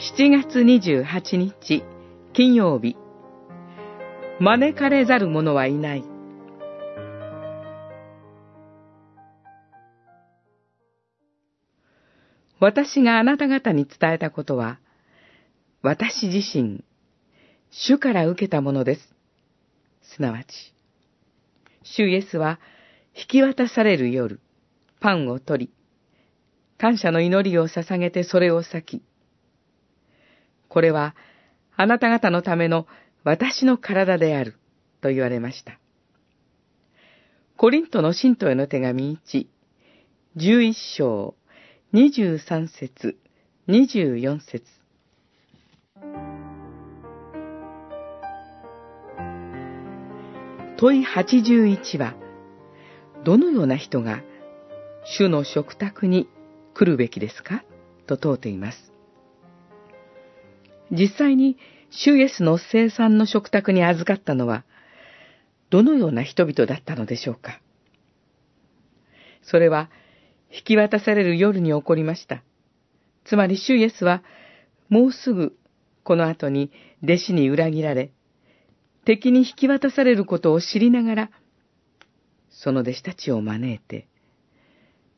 7月28日金曜日招かれざる者はいない私があなた方に伝えたことは私自身主から受けたものです。すなわち、主イエスは引き渡される夜、パンを取り、感謝の祈りを捧げてそれを裂き、これはあなた方のための私の体である、と言われました。コリントの信徒への手紙1、11章、23節、24節問い81は、どのような人が主の食卓に来るべきですか？と問うています。実際に主イエスの生産の食卓に預かったのは、どのような人々だったのでしょうか？それは、引き渡される夜に起こりました。つまり主イエスは、もうすぐこの後に弟子に裏切られ、敵に引き渡されることを知りながら、その弟子たちを招いて、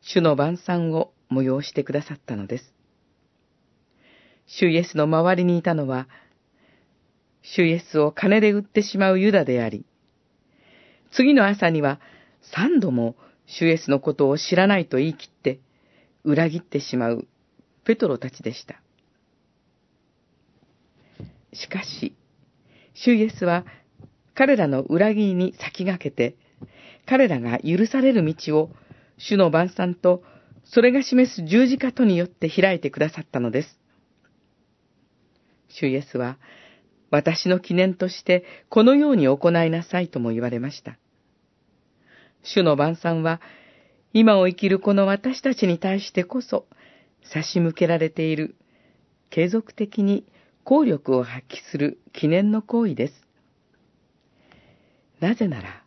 主の晩餐を催してくださったのです。主イエスの周りにいたのは、主イエスを金で売ってしまうユダであり、次の朝には三度も主イエスのことを知らないと言い切って、裏切ってしまうペトロたちでした。しかし、主イエスは彼らの裏切りに先駆けて、彼らが許される道を主の晩餐とそれが示す十字架とによって開いてくださったのです。主イエスは、私の記念としてこのように行いなさいとも言われました。主の晩餐は、今を生きるこの私たちに対してこそ差し向けられている継続的に効力を発揮する記念の行為です。なぜなら、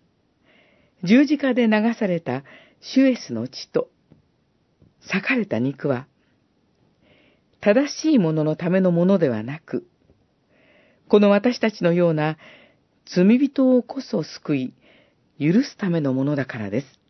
十字架で流されたシュエスの血と、裂かれた肉は、正しいもののためのものではなく、この私たちのような罪人をこそ救い、許すためのものだからです。